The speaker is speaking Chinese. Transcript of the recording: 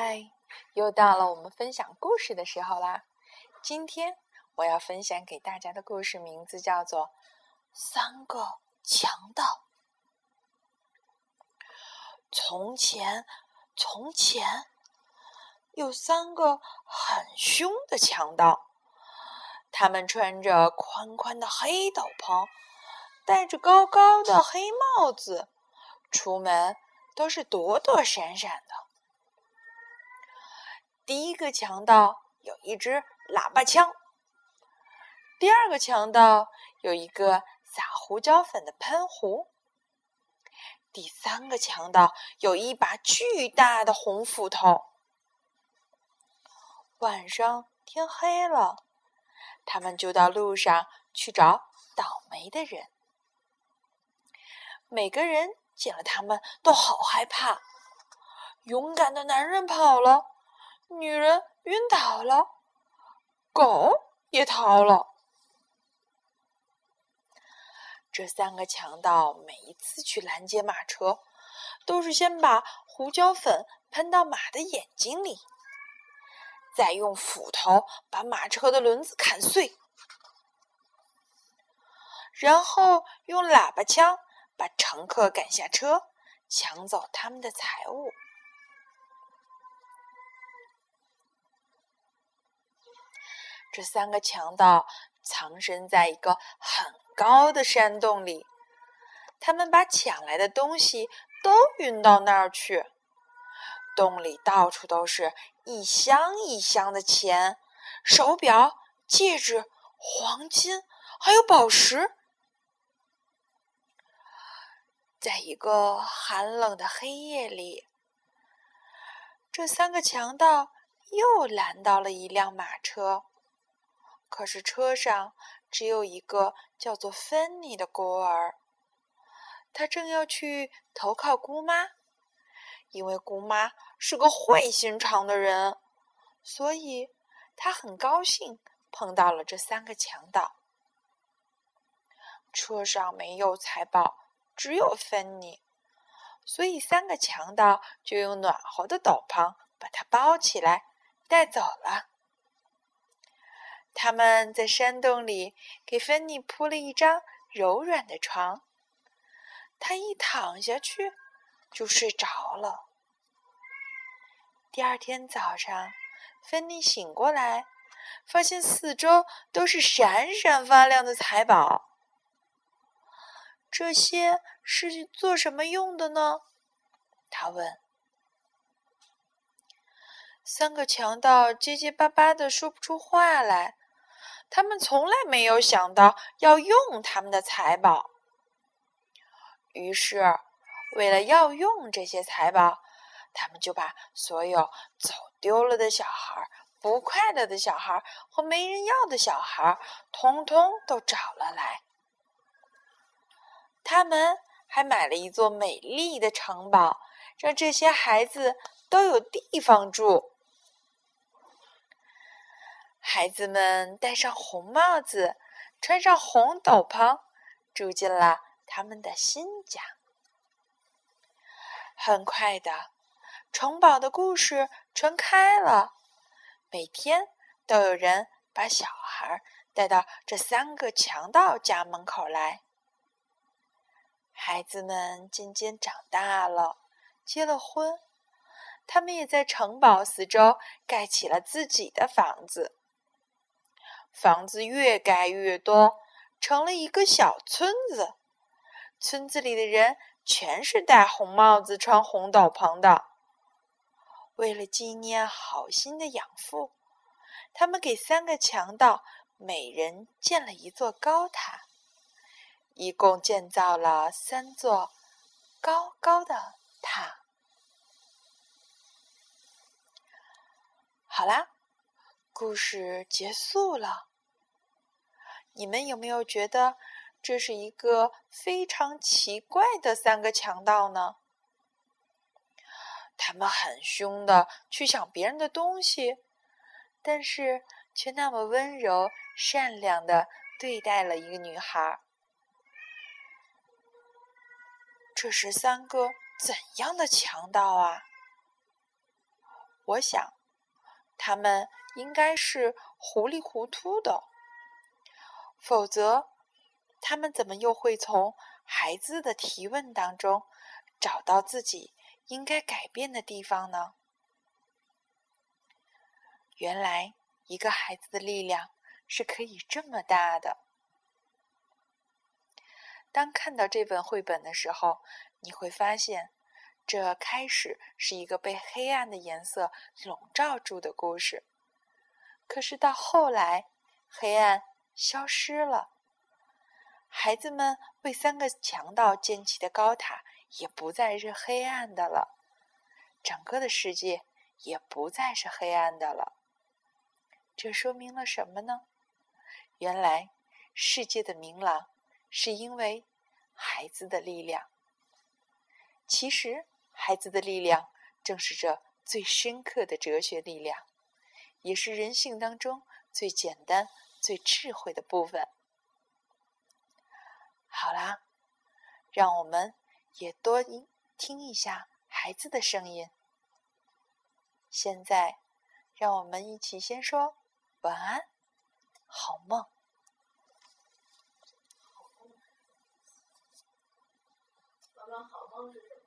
嗨，又到了我们分享故事的时候啦！今天我要分享给大家的故事名字叫做《三个强盗》。从前，从前有三个很凶的强盗，他们穿着宽宽的黑斗篷，戴着高高的黑帽子，出门都是躲躲闪闪的。第一个强盗有一支喇叭枪，第二个强盗有一个撒胡椒粉的喷壶，第三个强盗有一把巨大的红斧头。晚上天黑了，他们就到路上去找倒霉的人。每个人见了他们都好害怕。勇敢的男人跑了。女人晕倒了，狗也逃了。这三个强盗每一次去拦截马车，都是先把胡椒粉喷到马的眼睛里，再用斧头把马车的轮子砍碎，然后用喇叭枪把乘客赶下车，抢走他们的财物。这三个强盗藏身在一个很高的山洞里，他们把抢来的东西都运到那儿去。洞里到处都是一箱一箱的钱、手表、戒指、黄金，还有宝石。在一个寒冷的黑夜里，这三个强盗又拦到了一辆马车。可是车上只有一个叫做芬妮的孤儿，他正要去投靠姑妈，因为姑妈是个坏心肠的人，所以他很高兴碰到了这三个强盗。车上没有财宝，只有芬妮，所以三个强盗就用暖和的斗篷把它包起来，带走了。他们在山洞里给芬妮铺了一张柔软的床，她一躺下去就睡着了。第二天早上，芬妮醒过来，发现四周都是闪闪发亮的财宝。这些是做什么用的呢？他问。三个强盗结结巴巴的说不出话来。他们从来没有想到要用他们的财宝，于是，为了要用这些财宝，他们就把所有走丢了的小孩、不快乐的小孩和没人要的小孩，通通都找了来。他们还买了一座美丽的城堡，让这些孩子都有地方住。孩子们戴上红帽子，穿上红斗篷，住进了他们的新家。很快的，城堡的故事传开了，每天都有人把小孩带到这三个强盗家门口来。孩子们渐渐长大了，结了婚，他们也在城堡四周盖起了自己的房子。房子越盖越多，成了一个小村子。村子里的人全是戴红帽子、穿红斗篷的。为了纪念好心的养父，他们给三个强盗每人建了一座高塔，一共建造了三座高高的塔。好啦。故事结束了，你们有没有觉得这是一个非常奇怪的三个强盗呢？他们很凶的去抢别人的东西，但是却那么温柔善良的对待了一个女孩。这是三个怎样的强盗啊？我想，他们应该是糊里糊涂的，否则，他们怎么又会从孩子的提问当中找到自己应该改变的地方呢？原来，一个孩子的力量是可以这么大的。当看到这本绘本的时候，你会发现。这开始是一个被黑暗的颜色笼罩住的故事，可是到后来，黑暗消失了，孩子们为三个强盗建起的高塔也不再是黑暗的了，整个的世界也不再是黑暗的了。这说明了什么呢？原来，世界的明朗是因为孩子的力量。其实。孩子的力量，正是这最深刻的哲学力量，也是人性当中最简单、最智慧的部分。好啦，让我们也多听听一下孩子的声音。现在，让我们一起先说晚安，好梦。好梦是什么？